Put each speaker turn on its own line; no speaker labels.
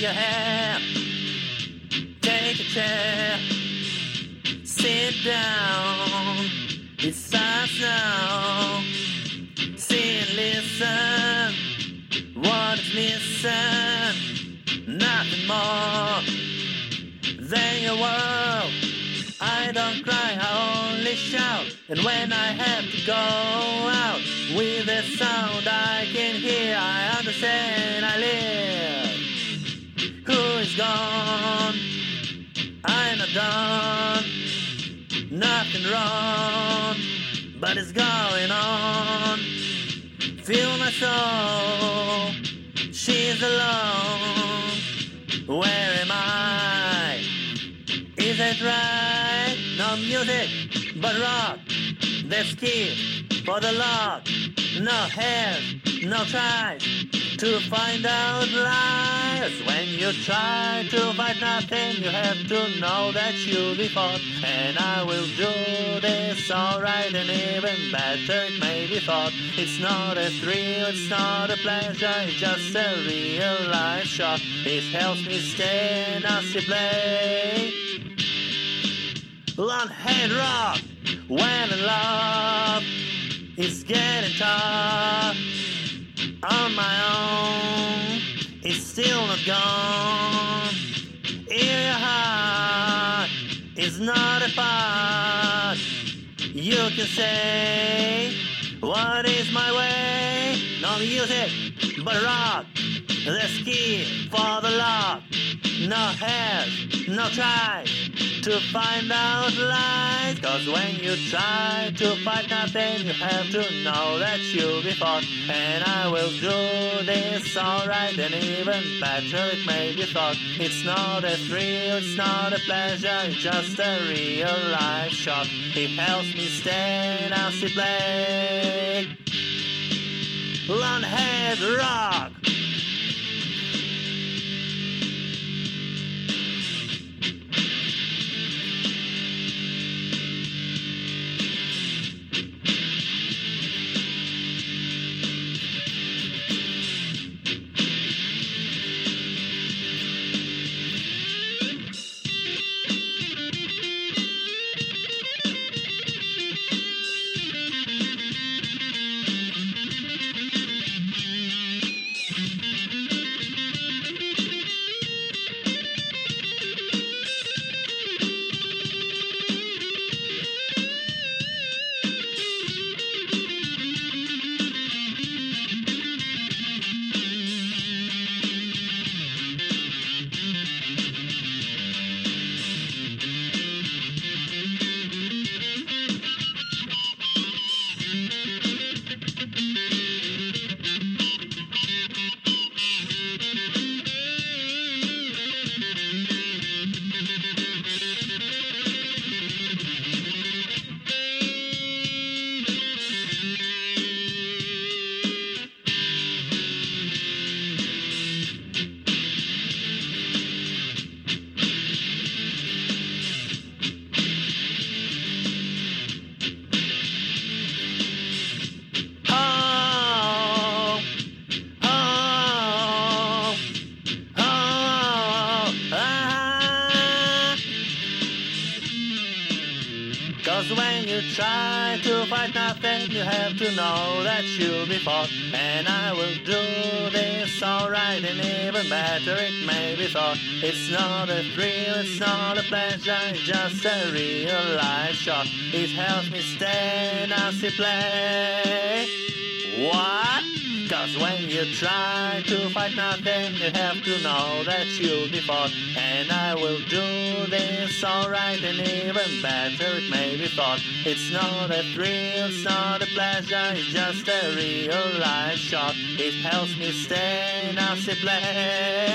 your. Take a chair. Sit down. It starts now. See and listen. What is missing? Nothing more than your world. I don't cry, I only shout. And when I have to go out with a sound I can hear, I understand I live. Nothing wrong, but it's going on. Feel my soul, she's alone. Where am I? Is it right? No music, but rock. That's key for the lock. No hands, no tries to find out lies. When you try to find nothing, you have to know that you'll be fought. And I will do this alright, and even better it may be thought. It's not a thrill, it's not a pleasure, it's just a real life shot. It helps me stay in a play. Long haired rock when love is getting tough on my own. It's still not gone. In your heart is not a part. You can say, What is my way? No music, but rock. Key for the lock. No hands, no tries to find out lies. Cause when you try to find nothing, you have to know that you'll be fought. And I will do this alright, and even better it may be thought. It's not a thrill, it's not a pleasure, it's just a real life shot. It helps me stand as to play. Long haired rock. Cause when you try to fight nothing, you have to know that you'll be fought. And I will do this alright, and even better it may be thought. It's not a thrill, it's not a pleasure, it's just a real life shot. It helps me stand as to play. What? Cause when you try to fight nothing, you have to know that you'll be fought. And I will do this alright, and even better it may be thought. It's not a thrill, it's not a pleasure, it's just a real life shot. It helps me stay as to play.